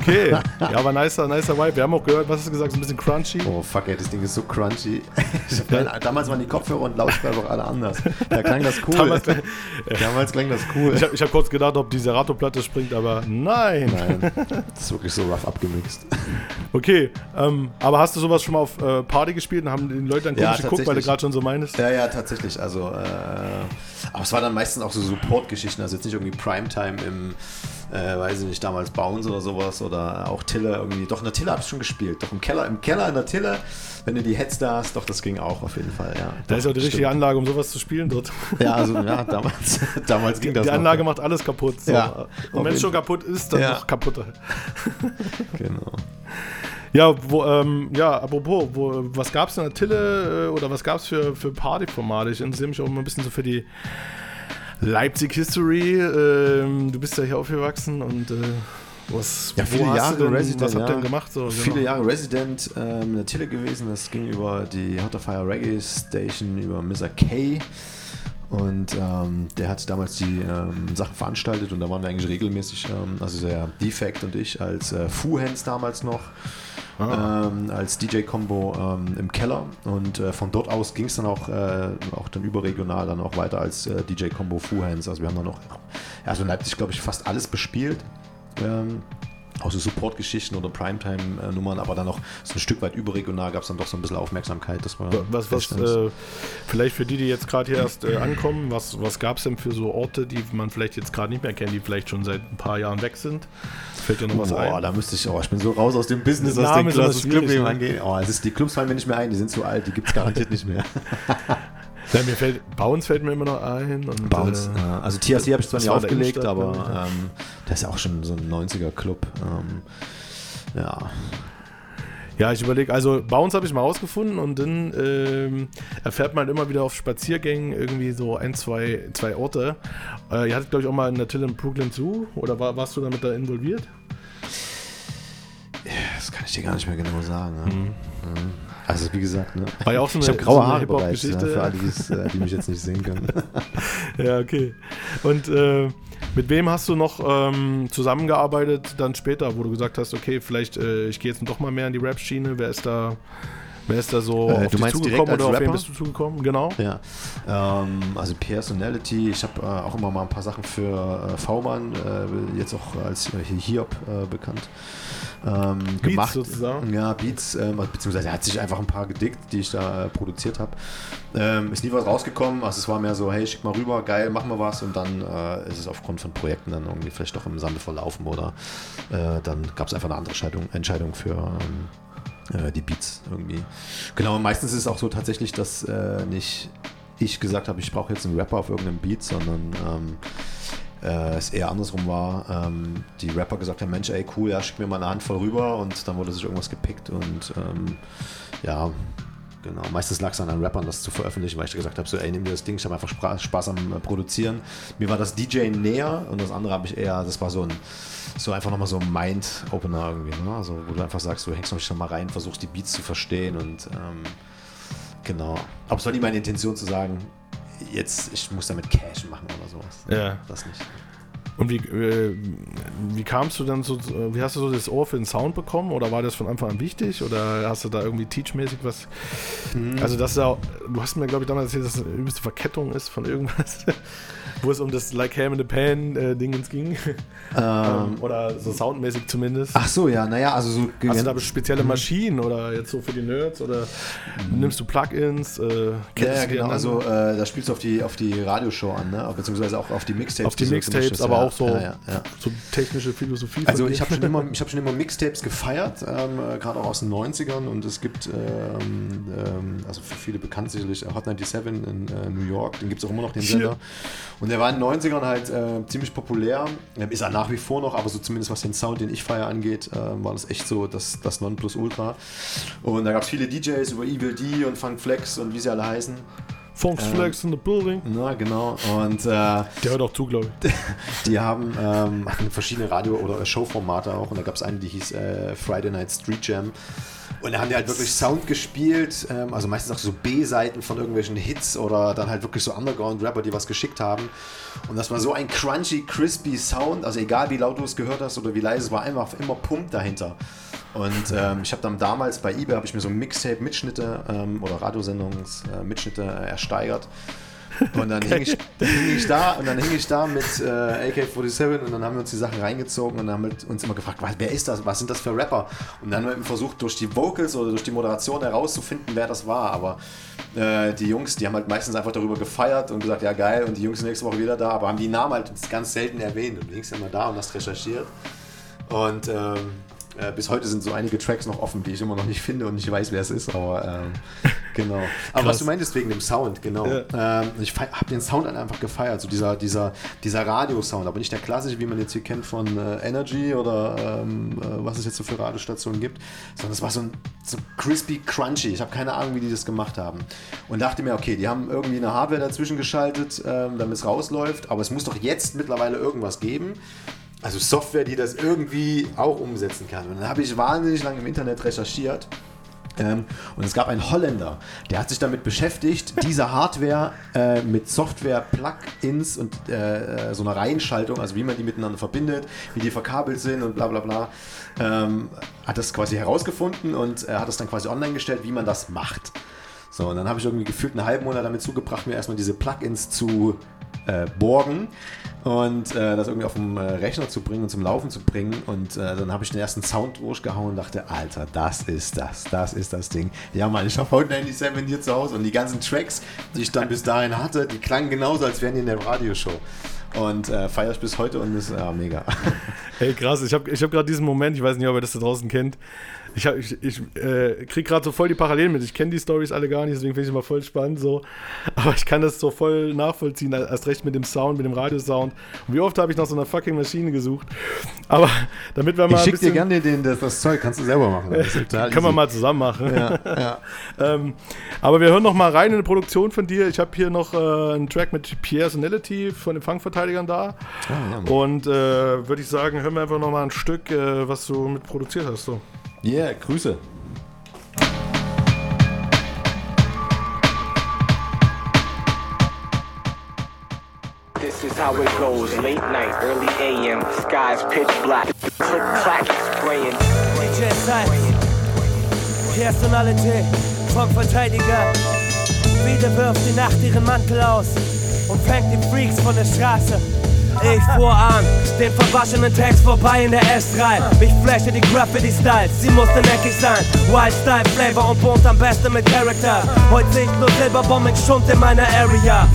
Okay. Ja, aber nicer, nicer Vibe. Wir haben auch gehört, was hast du gesagt, so ein bisschen crunchy. Oh fuck, ey, das Ding ist so crunchy. Damals waren die Kopfhörer und Lautsprecher auch alle anders. Da klang das cool. Damals- Damals, klang das cool. Ich habe hab kurz gedacht, ob die Serato-Platte springt, aber nein. Nein, das ist wirklich so rough abgemixt. Okay, ähm, aber hast du sowas schon mal auf äh, Party gespielt und haben die Leute dann komisch geguckt, weil du gerade schon so meinst? Ja, ja, tatsächlich. Also, äh, aber es war dann meistens auch so Support-Geschichten, also jetzt nicht irgendwie Primetime im, äh, weiß ich nicht, damals Bounce oder sowas oder auch Tille irgendwie. Doch, in der Tille habe ich schon gespielt. Doch im Keller, im Keller in der Tille, wenn du die Heads da hast, doch, das ging auch auf jeden Fall, ja. Da ist auch die richtige stimmt. Anlage, um sowas zu spielen dort. Ja, also, ja, damals, damals ging das. Die noch. Anlage macht alles kaputt. So. Ja, Und wenn es schon kaputt ist, dann Ja. noch kaputter. Genau. Ja, wo, ähm, ja, apropos, wo, was gab's in der Tille äh, oder was gab's für, für Partyformate? Ich interessiere mich auch immer ein bisschen so für die Leipzig History. Ähm, du bist ja hier aufgewachsen und äh, was, Ja, viele Jahre denn, Resident. was habt ihr ja. denn gemacht? So, viele genau. Jahre Resident ähm, in der Tille gewesen. Das ging über die Hot of Fire Reggae Station, über Mr. K. Und ähm, der hat damals die ähm, Sachen veranstaltet und da waren wir eigentlich regelmäßig, ähm, also der Defect und ich als äh, Fu-Hands damals noch, Ah. ähm, als DJ-Combo ähm, im Keller. Und äh, von dort aus ging es dann auch, äh, auch dann überregional dann auch weiter als äh, DJ-Combo Fu-Hands. Also wir haben dann noch, ja, so in Leipzig glaube ich fast alles bespielt. Ähm, auch so Support-Geschichten oder Primetime-Nummern, aber dann noch so ein Stück weit überregional gab es dann doch so ein bisschen Aufmerksamkeit. Das war Was, was, äh, vielleicht für die, die jetzt gerade hier erst äh, ankommen, was, was gab es denn für so Orte, die man vielleicht jetzt gerade nicht mehr kennt, die vielleicht schon seit ein paar Jahren weg sind? Fällt dir noch was Boah, ein? da müsste ich, oh, ich bin so raus aus dem Business, was den immer Club, ne? angeht. Oh, es ist, die Clubs fallen mir nicht mehr ein, die sind zu alt, die gibt es garantiert nicht mehr. Ja, mir fällt, Bounce fällt mir immer noch ein. Und, Bounce, äh. Also TRC habe ich zwar der aufgelegt, aber ja. ähm, das ist ja auch schon so ein 90er-Club. Ähm, ja. Ja, ich überlege, also Bounce habe ich mal rausgefunden und dann ähm, erfährt man immer wieder auf Spaziergängen irgendwie so ein, zwei, zwei Orte. Äh, ihr hattet, glaube ich, auch mal in der Till in Brooklyn Zoo oder war, warst du damit da involviert? Das kann ich dir gar nicht mehr genau sagen. Ne? Mhm. Also wie gesagt, ne? War ja auch so ich eine- habe graue so Haare bereits, Hip-Hop-Geschichte. ne? für alle, äh, die mich jetzt nicht sehen können. ja, okay. Und äh, mit wem hast du noch ähm, zusammengearbeitet dann später, wo du gesagt hast, okay, vielleicht äh, ich gehe jetzt doch mal mehr in die Rap-Schiene. Wer ist da, Wer ist da so Äh, auf du dich meinst zugekommen oder auf wen Rapper? bist du zugekommen? Genau. Ja, ähm, also Personality, ich habe äh, auch immer mal ein paar Sachen für äh, V-Mann, äh, jetzt auch als äh, Hiob äh, bekannt, ähm, gemacht. sozusagen? Ja, Beats, ähm, beziehungsweise er hat sich einfach ein paar gedickt, die ich da äh, produziert habe. Ähm, ist nie was rausgekommen, also es war mehr so, hey, schick mal rüber, geil, machen wir was und dann äh, ist es aufgrund von Projekten dann irgendwie vielleicht doch im Sande verlaufen oder äh, dann gab es einfach eine andere Entscheidung, Entscheidung für ähm, äh, die Beats irgendwie. Genau, meistens ist es auch so tatsächlich, dass äh, nicht ich gesagt habe, ich brauche jetzt einen Rapper auf irgendeinem Beat, sondern ähm, äh, es eher andersrum war. Ähm, die Rapper gesagt haben, Mensch, ey cool, ja, schick mir mal eine Handvoll rüber und dann wurde sich irgendwas gepickt und ähm, ja, genau. Meistens lag es an Rappern, das zu veröffentlichen, weil ich gesagt habe, so ey, nimm dir das Ding, ich habe einfach Spra- Spaß am äh, Produzieren. Mir war das DJ näher und das andere habe ich eher, das war so ein so einfach nochmal so ein Mind-Opener irgendwie, ne? Also wo du einfach sagst, du hängst noch schon mal rein, versuchst die Beats zu verstehen und ähm, genau. Aber es war nie meine Intention zu sagen, jetzt, ich muss damit Cash machen oder sowas. Ja. Das nicht. Und wie, äh, wie kamst du dann so, wie hast du so das Ohr für den Sound bekommen? Oder war das von Anfang an wichtig? Oder hast du da irgendwie teachmäßig was? Mhm. Also, das ist ja, du hast mir, glaube ich, damals erzählt, dass es eine übelste Verkettung ist von irgendwas, wo es um das Like Ham in the Pan äh, Dingens ging. Ähm, oder so soundmäßig zumindest. Ach so, ja, naja, also so. Hast du da spezielle Maschinen oder jetzt so für die Nerds? Oder nimmst du Plugins? Äh, Ja, ja, die genau. Also äh, da spielst du auf die, auf die Radioshow an, ne? beziehungsweise auch auf die Mixtapes. auf die so Mixtapes, ist, aber ja. auch so, Ja, so technische Philosophie. Also ich habe schon, immer, ich hab schon immer Mixtapes gefeiert, ähm, äh, gerade auch aus den 90ern und es gibt, ähm, ähm, also für viele bekannt sicherlich, äh, Hot 97 in äh, New York, den gibt es auch immer noch, den. Sender. Und der war in den 90ern halt äh, ziemlich populär, Ähm, ist er nach wie vor noch, aber so zumindest was den Sound, den ich feier angeht, äh, war das echt so das, das Nonplusultra. Und da gab es viele DJs über Evil D und Funk Flex und wie sie alle heißen. Funk's Flex in the building. Na, genau. Und äh, Der hört auch zu, glaube ich. die haben ähm, verschiedene Radio- oder Showformate auch und da gab es eine, die hieß äh, Friday Night Street Jam. Und da haben die halt wirklich Sound gespielt, ähm, also meistens auch so B-Seiten von irgendwelchen Hits oder dann halt wirklich so Underground-Rapper, die was geschickt haben. Und das war so ein crunchy, crispy Sound, also egal wie laut du es gehört hast oder wie leise, es war einfach immer Pump dahinter. Und ähm, ich habe dann damals bei eBay habe ich mir so Mixtape-Mitschnitte ähm, oder Radiosendungs-Mitschnitte äh, ersteigert. Und dann hing, ich, dann hing ich da und dann hing ich da mit äh, AK-47 und dann haben wir uns die Sachen reingezogen und dann haben wir uns immer gefragt, was, wer ist das, was sind das für Rapper? Und dann haben wir eben versucht, durch die Vocals oder durch die Moderation herauszufinden, wer das war. Aber äh, die Jungs, die haben halt meistens einfach darüber gefeiert und gesagt, ja geil, und die Jungs sind nächste Woche wieder da, aber haben die Namen halt ganz selten erwähnt. Und du hingst immer da und hast recherchiert. Und ähm, äh, bis heute sind so einige Tracks noch offen, die ich immer noch nicht finde und nicht weiß, wer es ist, aber ähm, genau. Aber was du meintest wegen dem Sound, genau. Ja. Ähm, ich habe den Sound halt einfach gefeiert, so dieser, dieser, dieser Radiosound, aber nicht der klassische, wie man jetzt hier kennt von äh, Energy oder ähm, äh, was es jetzt so für Radiostationen gibt, sondern es war so ein so crispy, crunchy. Ich habe keine Ahnung, wie die das gemacht haben. Und dachte mir, okay, die haben irgendwie eine Hardware dazwischen geschaltet, ähm, damit es rausläuft, aber es muss doch jetzt mittlerweile irgendwas geben. Also Software, die das irgendwie auch umsetzen kann. Und dann habe ich wahnsinnig lange im Internet recherchiert. Ähm, und es gab einen Holländer, der hat sich damit beschäftigt, diese Hardware äh, mit Software-Plugins und äh, äh, so einer Reihenschaltung, also wie man die miteinander verbindet, wie die verkabelt sind und bla bla bla, ähm, hat das quasi herausgefunden und er hat das dann quasi online gestellt, wie man das macht. So, und dann habe ich irgendwie gefühlt einen halben Monat damit zugebracht, mir erstmal diese Plugins zu äh, borgen und äh, das irgendwie auf dem äh, Rechner zu bringen und zum Laufen zu bringen. Und äh, dann habe ich den ersten Sound durchgehauen und dachte, Alter, das ist das, das ist das Ding. Ja, Mann, ich habe heute 97 hier zu Hause und die ganzen Tracks, die ich dann bis dahin hatte, die klangen genauso, als wären die in der Radioshow. Und äh, feiere ich bis heute und ist ja, mega. Hey, krass, ich habe ich hab gerade diesen Moment, ich weiß nicht, ob ihr das da draußen kennt. Ich, hab- ich, ich äh, kriege gerade so voll die Parallelen mit. Ich kenne die Stories alle gar nicht, deswegen finde ich immer voll spannend. So. Aber ich kann das so voll nachvollziehen, erst recht mit dem Sound, mit dem Radiosound. Und wie oft habe ich nach so einer fucking Maschine gesucht. Aber damit wir mal. Ich schicke dir gerne den, das, das Zeug, kannst du selber machen. Total Können wir mal zusammen machen. Ja, ja. ähm, aber wir hören noch mal rein in eine Produktion von dir. Ich habe hier noch äh, einen Track mit Personality von den Fangverteidigern da. Ah, Und äh, würde ich sagen, hören wir einfach noch mal ein Stück, äh, was du mit produziert hast. So. Yeah, Grüße. This is how it goes. Late night, early AM, skies pitch black. Click clack, spraying. DJ Sykes, personality, Frontverteidiger. Wieder wirft die Nacht ihren Mantel aus und fängt die Freaks von der Straße. Ich fuhr an, den verwaschenen Text vorbei in der S3. Ich flashe die Graffiti-Styles, sie mussten eckig sein. Wild Style, Flavor und bunt am besten mit Charakter. Heute sehe ich nur Silberbombing Schund in meiner Area.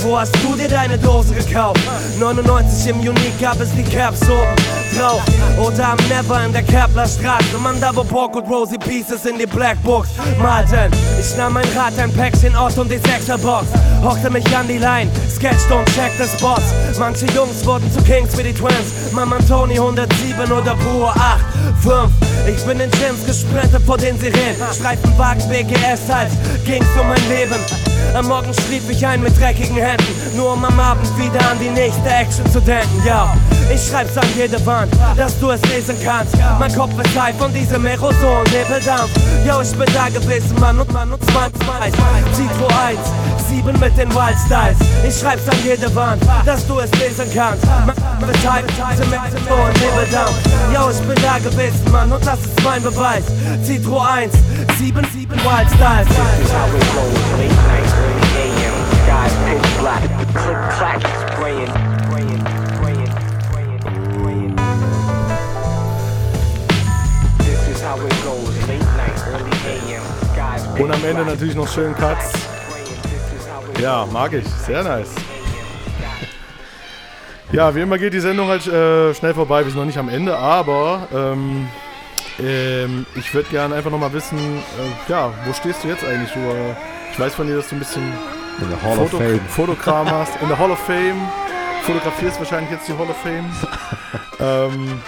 Wo hast du dir deine Dose gekauft? 99 im Unique gab es die Caps oben drauf. Oder am Never in der Kepler Straße. Man da wo Pork und Rosie Pieces in die Black Books malten. Ich nahm mein Rad, ein Päckchen aus und die Sechserbox. Hockte mich an die Line, sketchte und checkte Spots. Manche Jungs wurden zu Kings wie die Twins. Mama Tony 107 oder pur 8, 5. Ich bin in Gyms gesprintet vor den Sirenen. Streifenwagen BGS halt, ging's um mein Leben. Am Morgen schlief ich ein mit dreckigen Händen, nur um am Abend wieder an die nächste Action zu denken, ja. Ich schreib's an jede Wand, dass du es lesen kannst. Mein Kopf ist high von diesem Aerosol und Nebeldampf. Yo, ich bin da gewesen, Mann und Mann und 20 Zitro 1, 7 mit den Wild Styles. Ich schreib's an jede Wand, dass du es lesen kannst. Von diesem Aerosol und Nebeldampf. Yo, ich bin da gewesen, Mann und das ist mein Beweis. Zitro 1, 7, 7 Wild Styles. Und am Ende natürlich noch schön Cuts. Ja, mag ich. Sehr nice. Ja, wie immer geht die Sendung halt äh, schnell vorbei. Wir sind noch nicht am Ende, aber ähm, ähm, ich würde gerne einfach nochmal wissen, äh, ja, wo stehst du jetzt eigentlich? Du, äh, ich weiß von dir, dass du ein bisschen In der Hall of Fame. Fotokram hast. In der Hall of Fame. Fotografierst wahrscheinlich jetzt die Hall of Fame. ähm,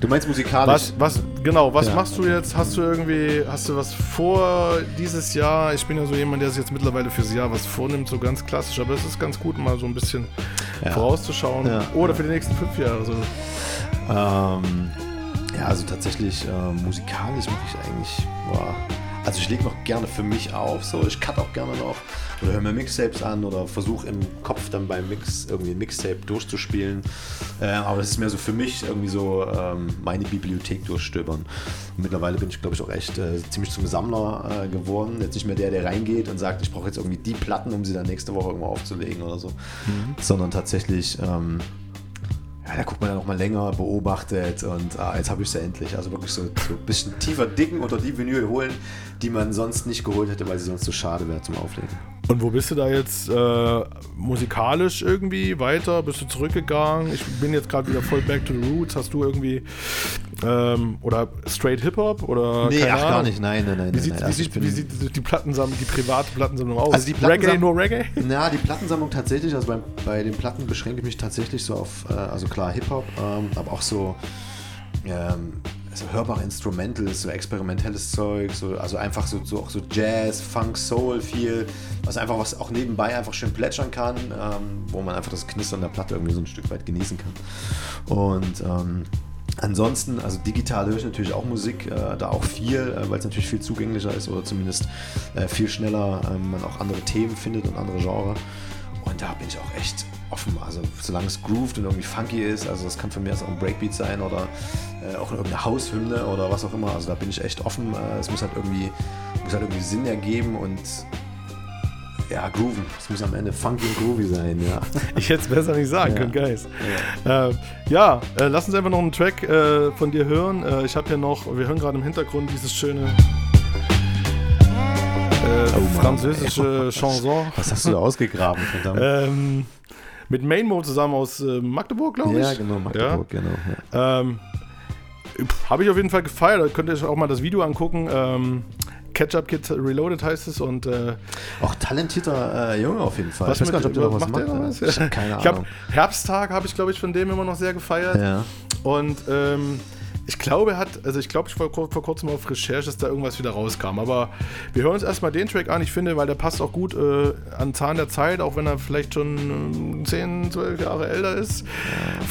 Du meinst musikalisch? was, was, genau, was Ja. machst du jetzt? Hast du irgendwie, hast du was vor dieses Jahr? Ich bin ja so jemand, der sich jetzt mittlerweile fürs Jahr was vornimmt, so ganz klassisch, aber es ist ganz gut, mal so ein bisschen Ja. vorauszuschauen. Ja. Oder für die nächsten fünf Jahre. So. Ähm, ja, also tatsächlich äh, musikalisch mache ich eigentlich, boah, also ich lege noch gerne für mich auf, so ich cut auch gerne noch oder höre mir Mixtapes an oder versuche im Kopf dann beim Mix irgendwie ein Mixtape durchzuspielen. Äh, aber das ist mehr so für mich irgendwie so ähm, meine Bibliothek durchstöbern. Und mittlerweile bin ich, glaube ich, auch echt äh, ziemlich zum Sammler äh, geworden. Jetzt nicht mehr der, der reingeht und sagt, ich brauche jetzt irgendwie die Platten, um sie dann nächste Woche irgendwo aufzulegen oder so, Mhm. sondern tatsächlich ähm, ja, da guckt man ja noch mal länger, beobachtet und ah, jetzt habe ich sie endlich. Also wirklich so, so ein bisschen tiefer dicken oder die Vinyl holen, die man sonst nicht geholt hätte, weil sie sonst zu schade wäre zum Auflegen. Und wo bist du da jetzt äh, musikalisch irgendwie weiter? Bist du zurückgegangen? Ich bin jetzt gerade wieder voll back to the roots. Hast du irgendwie ähm, oder straight Hip Hop oder Nee, ach, gar Ahnung? nicht. Nein, nein, nein, Wie sieht, nein. wie Also sieht, wie sieht die Plattensammlung, die private Plattensammlung aus? Also die Reggae, Plattensammlung- nur Reggae? Na, die Plattensammlung tatsächlich, also bei, bei den Platten beschränke ich mich tatsächlich so auf, äh, also klar Hip-Hop, ähm, aber auch so, ähm, so hörbare Instrumentals, so experimentelles Zeug, so, also einfach so, so, auch so Jazz, Funk, Soul viel, was einfach was auch nebenbei einfach schön plätschern kann, ähm, wo man einfach das Knistern der Platte irgendwie so ein Stück weit genießen kann. Und ähm, Ansonsten, also digital höre ich natürlich auch Musik, äh, da auch viel, äh, weil es natürlich viel zugänglicher ist oder zumindest äh, viel schneller ähm, man auch andere Themen findet und andere Genre. Und da bin ich auch echt offen. Also solange es grooved und irgendwie funky ist, also das kann von mir aus auch ein Breakbeat sein oder äh, auch irgendeine Haushymne oder was auch immer. Also da bin ich echt offen. Äh, es muss halt irgendwie, muss halt irgendwie Sinn ergeben und ja, grooven. Es muss am Ende funky und groovy sein, ja. Ich hätte es besser nicht sagen Ja. können, Guys. Ja, äh, ja äh, lass uns einfach noch einen Track äh, von dir hören. Äh, ich habe hier noch, wir hören gerade im Hintergrund dieses schöne äh, französische Chanson. Was hast du da ausgegraben, verdammt? ähm, mit Mainmo zusammen aus äh, Magdeburg, glaube ich. Ja, genau, Magdeburg, genau, Ähm, habe ich auf jeden Fall gefeiert. Da könnt ihr euch auch mal das Video angucken. Ähm, Ketchup Kid Reloaded heißt es und äh, Auch talentierter äh, Junge auf jeden Fall. was ich weiß gar nicht, ob der noch was macht der macht. was? Ich hab keine Ich hab, Ahnung. Herbsttag habe ich, glaube ich, von dem immer noch sehr gefeiert. Ja. Und ähm, ich glaube, er hat, also ich glaube, ich war vor, vor kurzem auf Recherche, dass da irgendwas wieder rauskam. Aber wir hören uns erstmal den Track an. Ich finde, weil der passt auch gut äh, an Zahn der Zeit, auch wenn er vielleicht schon ähm, 10, 12 Jahre älter ist.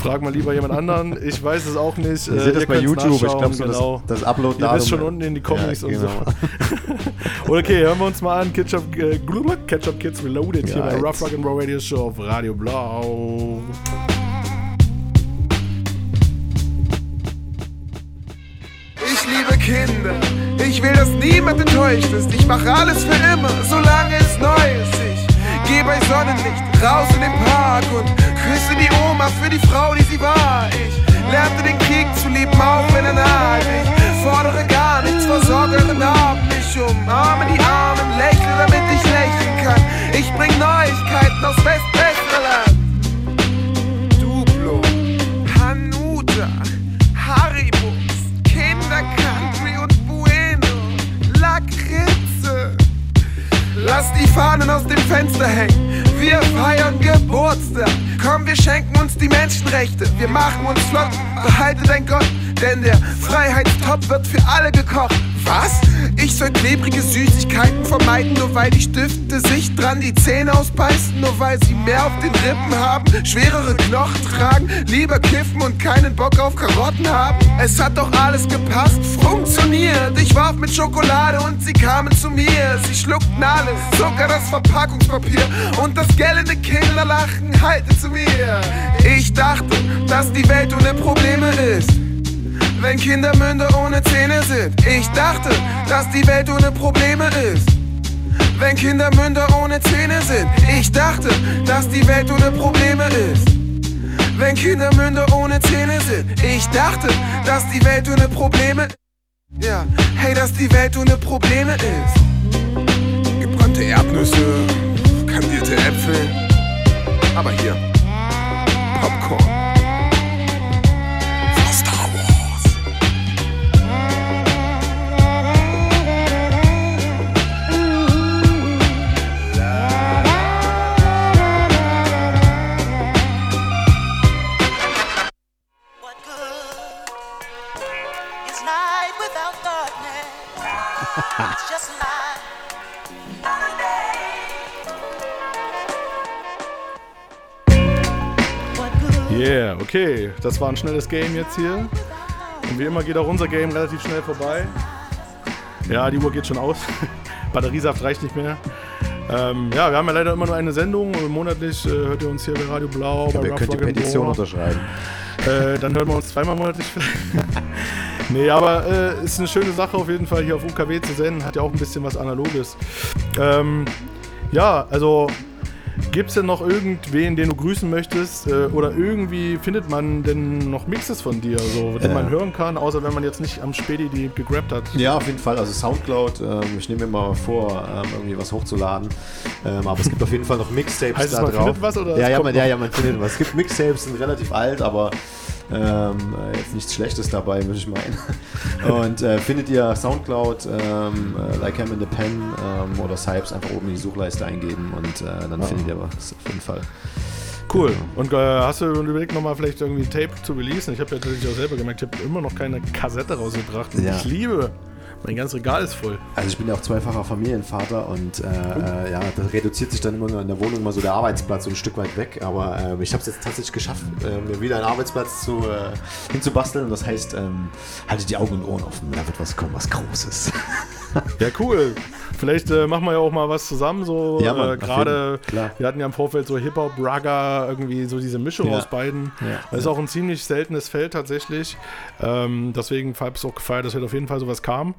Frag mal lieber jemand anderen. Ich weiß es auch nicht. Ihr seht das bei YouTube. Ich glaube, so das- genau. das Upload-Datum- Ihr wisst schon unten in die Comics Ja, und genau. so. okay, hören wir uns mal an. Ketchup, äh, Ketchup Kids Reloaded hier bei. Rough Rock and Roll Radio Show auf Radio Blau. Kinder, ich will dass niemand enttäuscht ist. Ich mache alles für immer, solange es neu ist. Ich geh bei Sonnenlicht raus in den Park und küsse die Oma für die Frau, die sie war. Ich lernte den Krieg zu lieben, auch wenn er naht. Ich fordere gar nichts, versorge eure Narben. Ich umarme die Armen, lächle, damit ich lächeln kann. Ich bring Neuigkeiten aus Westwestlerland. Lass die Fahnen aus dem Fenster hängen. Wir feiern Geburtstag. Komm, wir schenken uns die Menschenrechte. Wir machen uns flott. Behalte dein Gott, denn der Freiheitstopf wird für alle gekocht. Was? Ich soll klebrige Süßigkeiten vermeiden, nur weil die Stifte sich dran die Zähne ausbeißen, nur weil sie mehr auf den Rippen haben, schwerere Knochen tragen, lieber kiffen und keinen Bock auf Karotten haben. Es hat doch alles gepasst, funktioniert. Ich warf mit Schokolade und sie kamen zu mir. Sie schluckten alles, sogar das Verpackungspapier und das gellende Kinderlachen halte zu mir. Ich dachte, dass die Welt ohne Probleme wenn Kindermünder ohne Zähne sind. Ich dachte, dass die Welt ohne Probleme ist. Wenn Kindermünder ohne Zähne sind. Ich dachte, dass die Welt ohne Probleme ist. Wenn Kindermünder ohne Zähne sind. Ich dachte, dass die Welt ohne Probleme Ja, hey, dass die Welt ohne Probleme ist. Gebrannte Erdnüsse, kandierte Äpfel. Aber hier, Popcorn. Okay. Das war ein schnelles Game jetzt hier. Und wie immer geht auch unser Game relativ schnell vorbei. Ja, die Uhr geht schon aus. Batteriesaft reicht nicht mehr. Ähm, ja, wir haben ja leider immer nur eine Sendung. Monatlich äh, hört ihr uns hier bei Radio Blau. Bei ihr könnt die Petition unterschreiben. Äh, dann hören wir uns zweimal monatlich vielleicht. nee, aber äh, ist eine schöne Sache auf jeden Fall hier auf UKW zu senden. Hat ja auch ein bisschen was Analoges. Ähm, ja, also gibt es denn noch irgendwen, den du grüßen möchtest? Äh, oder irgendwie findet man denn noch Mixes von dir, so, den Äh. man hören kann, außer wenn man jetzt nicht am Spedi die gegrabt hat? Ja, auf jeden Fall. Also Soundcloud, ähm, ich nehme mir mal vor, ähm, irgendwie was hochzuladen. Ähm, aber es gibt auf jeden Fall noch Mixtapes Heißt es, da man drauf. findet was, oder ja, es ja, man, ja, ja, man findet was. Es gibt Mixtapes, sind relativ alt, aber ähm, äh, jetzt nichts Schlechtes dabei, würde ich meinen. Und äh, findet ihr Soundcloud, ähm, äh, Like I'm in the Pen ähm, oder Sipes einfach oben in die Suchleiste eingeben und äh, dann Ah. findet ihr was auf jeden Fall. Cool. Und äh, hast du überlegt, nochmal vielleicht irgendwie ein Tape zu releasen? Ich habe ja tatsächlich auch selber gemerkt, ich habe immer noch keine Kassette rausgebracht. Ja. Ich liebe. Mein ganzes Regal ist voll. Also ich bin ja auch zweifacher Familienvater und äh, äh, ja, das reduziert sich dann immer in der Wohnung mal so der Arbeitsplatz so ein Stück weit weg. Aber äh, ich habe es jetzt tatsächlich geschafft, äh, mir wieder einen Arbeitsplatz zu, äh, hinzubasteln. Und das heißt, ähm, haltet die Augen und Ohren offen, da wird was kommen, was Großes. Ja, cool. Vielleicht äh, machen wir ja auch mal was zusammen. So Ja, Mann, äh, gerade, wir hatten ja im Vorfeld so Hip-Hop, Raga, irgendwie so diese Mischung Ja. aus beiden. Ja. Das ist auch ein ziemlich seltenes Feld tatsächlich. Ähm, deswegen habe ich es auch gefeiert, dass heute auf jeden Fall sowas kam.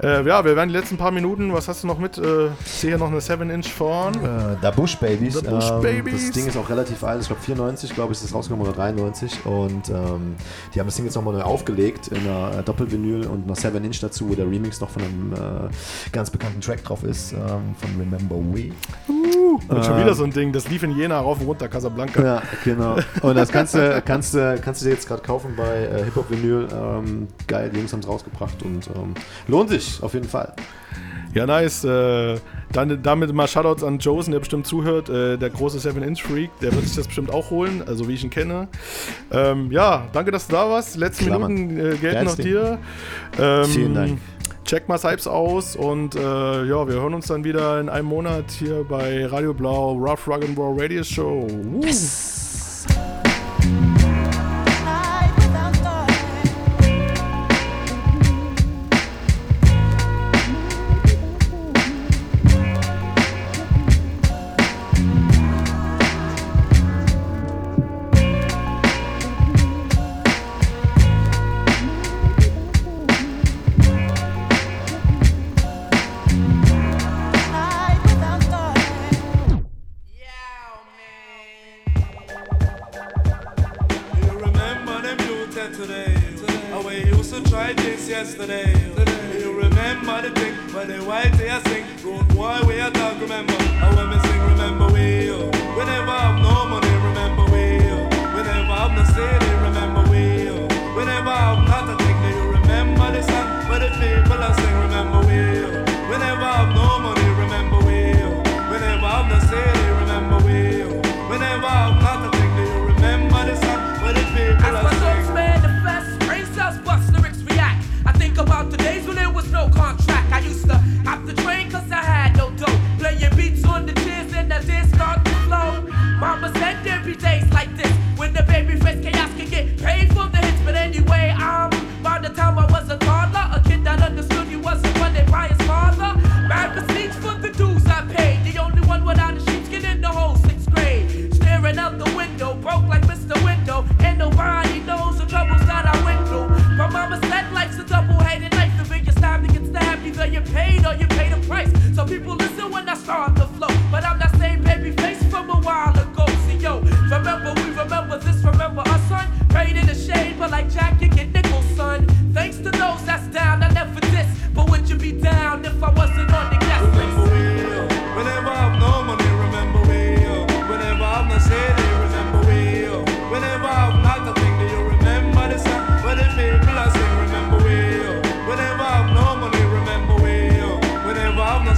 Ja. Äh, wir werden die letzten paar Minuten, was hast du noch mit? Äh, ich sehe hier noch eine 7-Inch vorn. Äh, da Bush Babies. The Bush ähm, Babies. Das Ding ist auch relativ alt. Ich glaube 94, glaube ich, ist das rausgekommen oder 93. Und ähm, die haben das Ding jetzt nochmal neu aufgelegt in einer äh, Doppelvinyl und einer 7 Inch dazu, wo der Remix noch von einem ganz bekannten Track drauf ist, ähm, von Remember We. Uh, und schon Ähm, wieder so ein Ding, das lief in Jena rauf und runter, Casablanca. Ja, genau. Und das kannst du, kannst du, kannst du dir jetzt gerade kaufen bei äh, Hip Hop Vinyl. Ähm, geil, die Jungs haben es rausgebracht und ähm, lohnt sich auf jeden Fall. Ja, nice. Äh, dann, damit mal Shoutouts an Josen, der bestimmt zuhört. Äh, der große 7-Inch-Freak, der wird sich das bestimmt auch holen, also wie ich ihn kenne. Ähm, ja, danke, dass du da warst. Klar, Minuten äh, gelten noch dir. Ähm, Vielen Dank. Check mal Sipes aus und äh, ja, wir hören uns dann wieder in einem Monat hier bei Radio Blau Rough Rug and Roll Radio Show. Uh.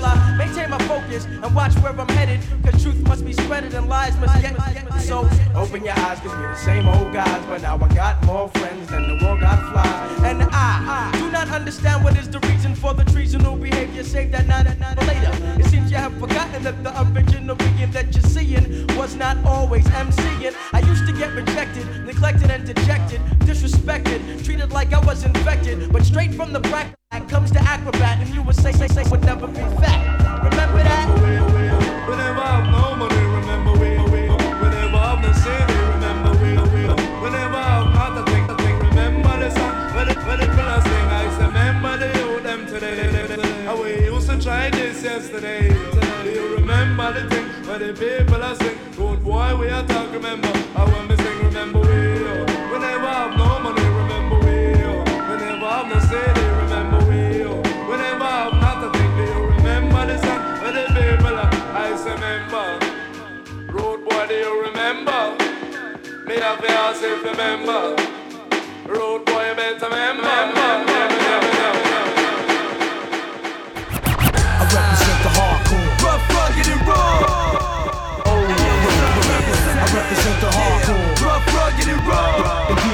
I maintain my focus and watch where I'm headed. Cause truth must be spreaded and lies must get. So open your eyes, cause we're the same old guys. But now I got more friends than the world got flies. And I, I do not understand what is the reason for the treasonable behavior. Save that night and night later. It seems you have forgotten that the original being that you're seeing was not always MCing. I used to get rejected, neglected, and dejected, disrespected, treated like I was infected. But straight from the black comes the acrobat, and you would say, say, say, would never be fat. Remember that? why we are talk, remember. I when me sing, remember we. Oh. We never have no money, remember we. Oh. We never have no city, remember we. Oh. We never have nothing, do you remember the song? Where the people are, I remember. Road boy, do you remember? Me have to ask if you remember. Road boy, you better remember. get it wrong.